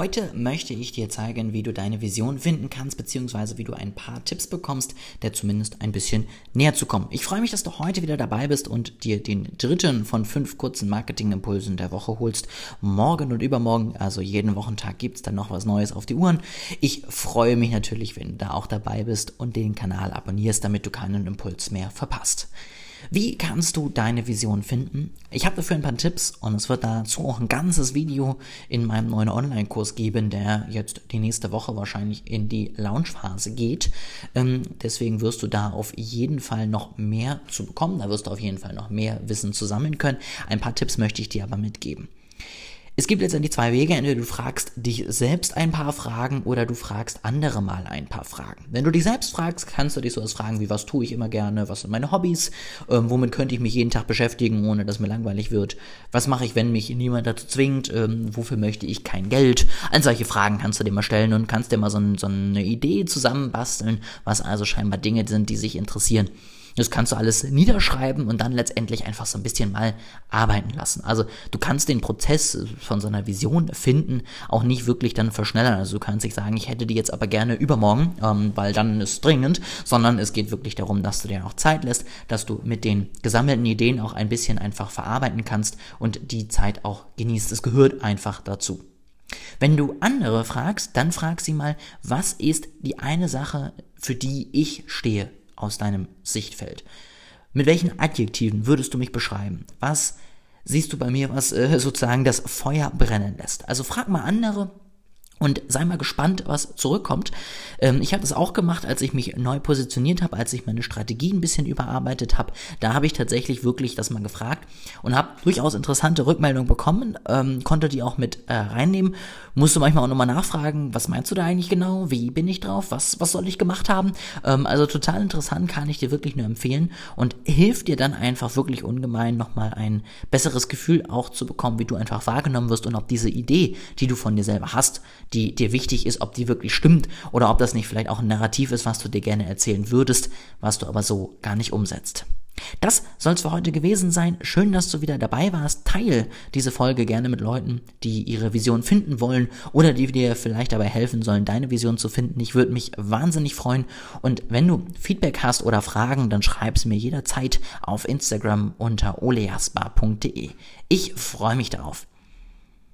Heute möchte ich dir zeigen, wie du deine Vision finden kannst, beziehungsweise wie du ein paar Tipps bekommst, der zumindest ein bisschen näher zu kommen. Ich freue mich, dass du heute wieder dabei bist und dir den dritten von fünf kurzen Marketingimpulsen der Woche holst. Morgen und übermorgen, also jeden Wochentag, gibt es dann noch was Neues auf die Uhren. Ich freue mich natürlich, wenn du da auch dabei bist und den Kanal abonnierst, damit du keinen Impuls mehr verpasst. Wie kannst du deine Vision finden? Ich habe dafür ein paar Tipps und es wird dazu auch ein ganzes Video in meinem neuen Online-Kurs geben, der jetzt die nächste Woche wahrscheinlich in die Launchphase geht. Ähm, deswegen wirst du da auf jeden Fall noch mehr zu bekommen. Da wirst du auf jeden Fall noch mehr Wissen zusammen können. Ein paar Tipps möchte ich dir aber mitgeben. Es gibt letztendlich zwei Wege. Entweder du fragst dich selbst ein paar Fragen oder du fragst andere mal ein paar Fragen. Wenn du dich selbst fragst, kannst du dich so sowas fragen wie, was tue ich immer gerne, was sind meine Hobbys, ähm, womit könnte ich mich jeden Tag beschäftigen, ohne dass mir langweilig wird, was mache ich, wenn mich niemand dazu zwingt, ähm, wofür möchte ich kein Geld. All solche Fragen kannst du dir mal stellen und kannst dir mal so, so eine Idee zusammenbasteln, was also scheinbar Dinge sind, die sich interessieren. Das kannst du alles niederschreiben und dann letztendlich einfach so ein bisschen mal arbeiten lassen. Also du kannst den Prozess von so einer Vision finden auch nicht wirklich dann verschnellern. Also du kannst nicht sagen, ich hätte die jetzt aber gerne übermorgen, ähm, weil dann ist dringend, sondern es geht wirklich darum, dass du dir auch Zeit lässt, dass du mit den gesammelten Ideen auch ein bisschen einfach verarbeiten kannst und die Zeit auch genießt. Es gehört einfach dazu. Wenn du andere fragst, dann frag sie mal, was ist die eine Sache, für die ich stehe? Aus deinem Sichtfeld. Mit welchen Adjektiven würdest du mich beschreiben? Was siehst du bei mir, was äh, sozusagen das Feuer brennen lässt? Also frag mal andere, und sei mal gespannt, was zurückkommt. Ähm, ich habe das auch gemacht, als ich mich neu positioniert habe, als ich meine Strategie ein bisschen überarbeitet habe. Da habe ich tatsächlich wirklich das mal gefragt und habe durchaus interessante Rückmeldungen bekommen, ähm, konnte die auch mit äh, reinnehmen. Musste manchmal auch nochmal nachfragen, was meinst du da eigentlich genau? Wie bin ich drauf? Was, was soll ich gemacht haben? Ähm, also total interessant, kann ich dir wirklich nur empfehlen und hilft dir dann einfach wirklich ungemein nochmal ein besseres Gefühl auch zu bekommen, wie du einfach wahrgenommen wirst und ob diese Idee, die du von dir selber hast, die dir wichtig ist, ob die wirklich stimmt oder ob das nicht vielleicht auch ein Narrativ ist, was du dir gerne erzählen würdest, was du aber so gar nicht umsetzt. Das soll es für heute gewesen sein. Schön, dass du wieder dabei warst. Teil diese Folge gerne mit Leuten, die ihre Vision finden wollen oder die dir vielleicht dabei helfen sollen, deine Vision zu finden. Ich würde mich wahnsinnig freuen. Und wenn du Feedback hast oder Fragen, dann schreib es mir jederzeit auf Instagram unter oleasbar.de. Ich freue mich darauf.